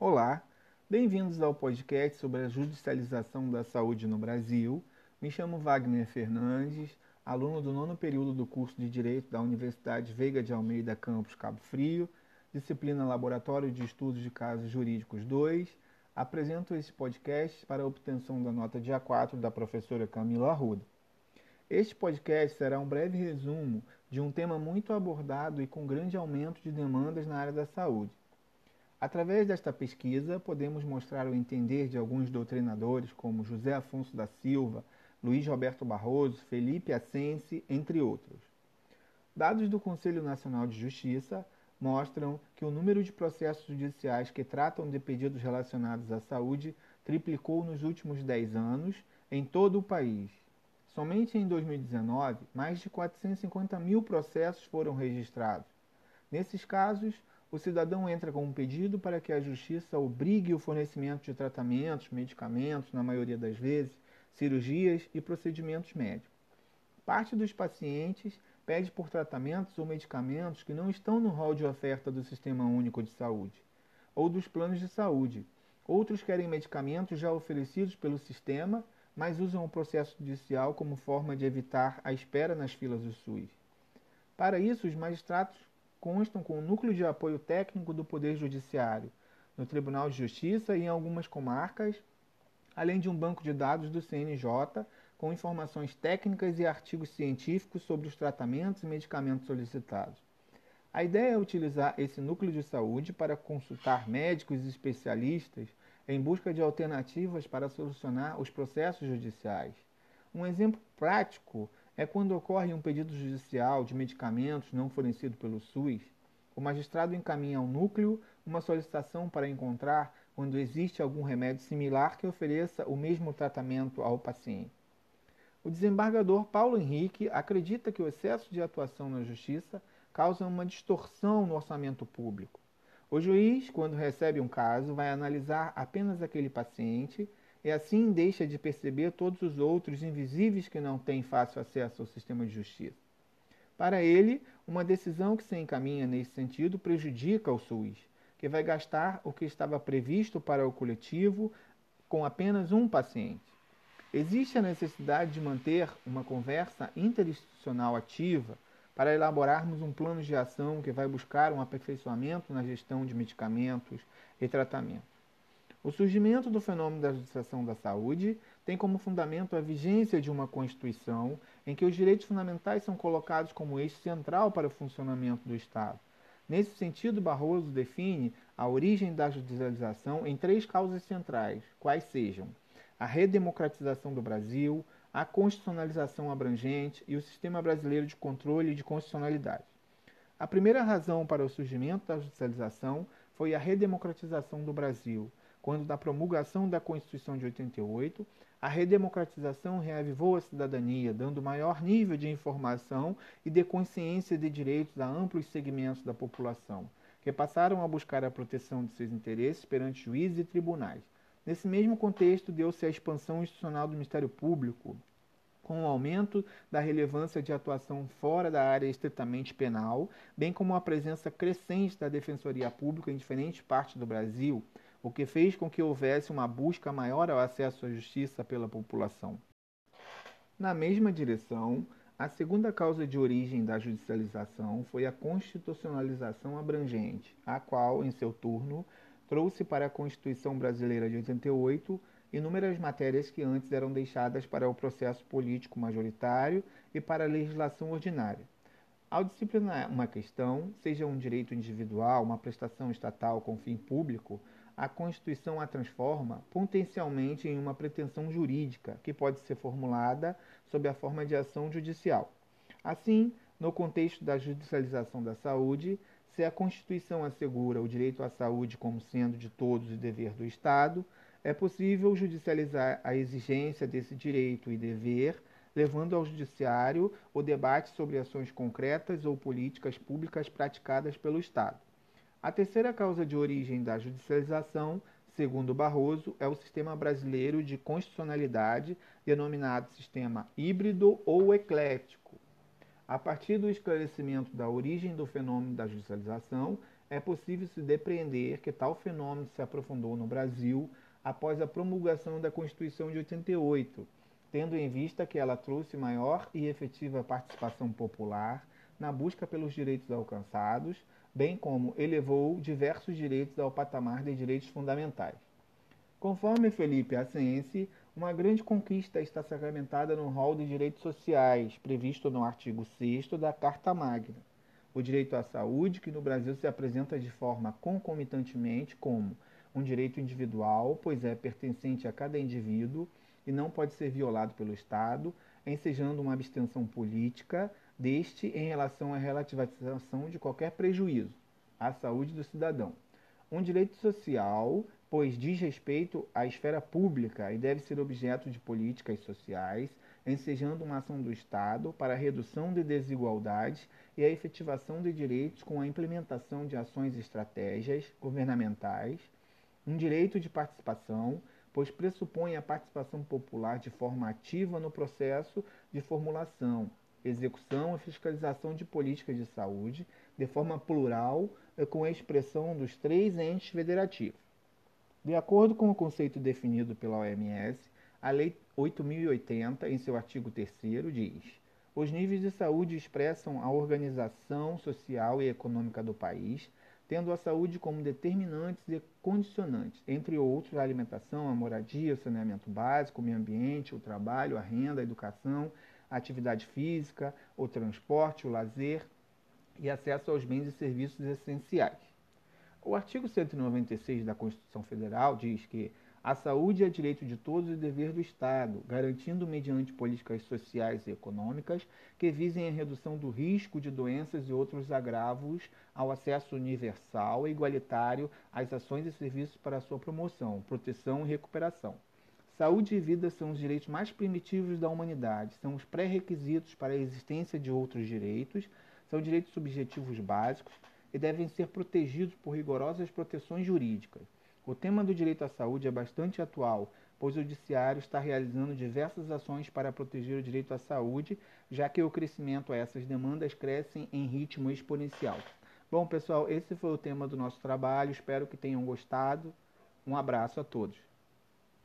Olá, bem-vindos ao podcast sobre a judicialização da saúde no Brasil. Me chamo Wagner Fernandes, aluno do nono período do curso de Direito da Universidade Veiga de Almeida, campus Cabo Frio, disciplina Laboratório de Estudos de Casos Jurídicos 2. Apresento esse podcast para a obtenção da nota dia 4 da professora Camila Arruda. Este podcast será um breve resumo de um tema muito abordado e com grande aumento de demandas na área da saúde. Através desta pesquisa, podemos mostrar o entender de alguns doutrinadores, como José Afonso da Silva, Luiz Roberto Barroso, Felipe Assense, entre outros. Dados do Conselho Nacional de Justiça mostram que o número de processos judiciais que tratam de pedidos relacionados à saúde triplicou nos últimos 10 anos em todo o país. Somente em 2019, mais de 450 mil processos foram registrados. Nesses casos, o cidadão entra com um pedido para que a Justiça obrigue o fornecimento de tratamentos, medicamentos, na maioria das vezes, cirurgias e procedimentos médicos. Parte dos pacientes pede por tratamentos ou medicamentos que não estão no rol de oferta do Sistema Único de Saúde ou dos planos de saúde. Outros querem medicamentos já oferecidos pelo sistema mas usam o processo judicial como forma de evitar a espera nas filas do SUS. Para isso, os magistrados constam com o núcleo de apoio técnico do Poder Judiciário, no Tribunal de Justiça e em algumas comarcas, além de um banco de dados do CNJ com informações técnicas e artigos científicos sobre os tratamentos e medicamentos solicitados. A ideia é utilizar esse núcleo de saúde para consultar médicos e especialistas em busca de alternativas para solucionar os processos judiciais. Um exemplo prático é quando ocorre um pedido judicial de medicamentos não fornecido pelo SUS. O magistrado encaminha ao núcleo uma solicitação para encontrar quando existe algum remédio similar que ofereça o mesmo tratamento ao paciente. O desembargador Paulo Henrique acredita que o excesso de atuação na justiça causa uma distorção no orçamento público. O juiz, quando recebe um caso, vai analisar apenas aquele paciente e assim deixa de perceber todos os outros invisíveis que não têm fácil acesso ao sistema de justiça. Para ele, uma decisão que se encaminha nesse sentido prejudica o SUS, que vai gastar o que estava previsto para o coletivo com apenas um paciente. Existe a necessidade de manter uma conversa interinstitucional ativa para elaborarmos um plano de ação que vai buscar um aperfeiçoamento na gestão de medicamentos e tratamentos. O surgimento do fenômeno da judiciação da saúde tem como fundamento a vigência de uma Constituição em que os direitos fundamentais são colocados como eixo central para o funcionamento do Estado. Nesse sentido, Barroso define a origem da judicialização em três causas centrais, quais sejam a redemocratização do Brasil, a constitucionalização abrangente e o sistema brasileiro de controle de constitucionalidade. A primeira razão para o surgimento da judicialização foi a redemocratização do Brasil, quando, da promulgação da Constituição de 88, a redemocratização reavivou a cidadania, dando maior nível de informação e de consciência de direitos a amplos segmentos da população, que passaram a buscar a proteção de seus interesses perante juízes e tribunais, Nesse mesmo contexto, deu-se a expansão institucional do Ministério Público, com o aumento da relevância de atuação fora da área estritamente penal, bem como a presença crescente da Defensoria Pública em diferentes partes do Brasil, o que fez com que houvesse uma busca maior ao acesso à justiça pela população. Na mesma direção, a segunda causa de origem da judicialização foi a constitucionalização abrangente, a qual, em seu turno, trouxe para a Constituição Brasileira de 88 inúmeras matérias que antes eram deixadas para o processo político majoritário e para a legislação ordinária. Ao disciplinar uma questão, seja um direito individual, uma prestação estatal com fim público, a Constituição a transforma potencialmente em uma pretensão jurídica que pode ser formulada sob a forma de ação judicial. Assim, no contexto da judicialização da saúde, se a Constituição assegura o direito à saúde como sendo de todos e dever do Estado, é possível judicializar a exigência desse direito e dever, levando ao Judiciário o debate sobre ações concretas ou políticas públicas praticadas pelo Estado. A terceira causa de origem da judicialização, segundo Barroso, é o sistema brasileiro de constitucionalidade, denominado sistema híbrido ou eclético. A partir do esclarecimento da origem do fenômeno da judicialização, é possível se depreender que tal fenômeno se aprofundou no Brasil após a promulgação da Constituição de 88, tendo em vista que ela trouxe maior e efetiva participação popular na busca pelos direitos alcançados, bem como elevou diversos direitos ao patamar de direitos fundamentais. Conforme Felipe Assense, uma grande conquista está sacramentada no rol de direitos sociais, previsto no artigo 6 da Carta Magna. O direito à saúde, que no Brasil se apresenta de forma concomitantemente como um direito individual, pois é pertencente a cada indivíduo e não pode ser violado pelo Estado, ensejando uma abstenção política deste em relação à relativização de qualquer prejuízo à saúde do cidadão. Um direito social, pois diz respeito à esfera pública e deve ser objeto de políticas sociais, ensejando uma ação do Estado para a redução de desigualdades e a efetivação de direitos com a implementação de ações e estratégias governamentais, um direito de participação, pois pressupõe a participação popular de forma ativa no processo de formulação, execução e fiscalização de políticas de saúde, de forma plural, com a expressão dos três entes federativos. De acordo com o conceito definido pela OMS, a Lei 8080, em seu artigo 3, diz: os níveis de saúde expressam a organização social e econômica do país, tendo a saúde como determinantes e condicionantes, entre outros, a alimentação, a moradia, o saneamento básico, o meio ambiente, o trabalho, a renda, a educação, a atividade física, o transporte, o lazer e acesso aos bens e serviços essenciais. O artigo 196 da Constituição Federal diz que a saúde é direito de todos e dever do Estado, garantindo mediante políticas sociais e econômicas que visem a redução do risco de doenças e outros agravos ao acesso universal e igualitário às ações e serviços para sua promoção, proteção e recuperação. Saúde e vida são os direitos mais primitivos da humanidade, são os pré-requisitos para a existência de outros direitos, são direitos subjetivos básicos e devem ser protegidos por rigorosas proteções jurídicas. O tema do direito à saúde é bastante atual, pois o Judiciário está realizando diversas ações para proteger o direito à saúde, já que o crescimento a essas demandas cresce em ritmo exponencial. Bom, pessoal, esse foi o tema do nosso trabalho. Espero que tenham gostado. Um abraço a todos.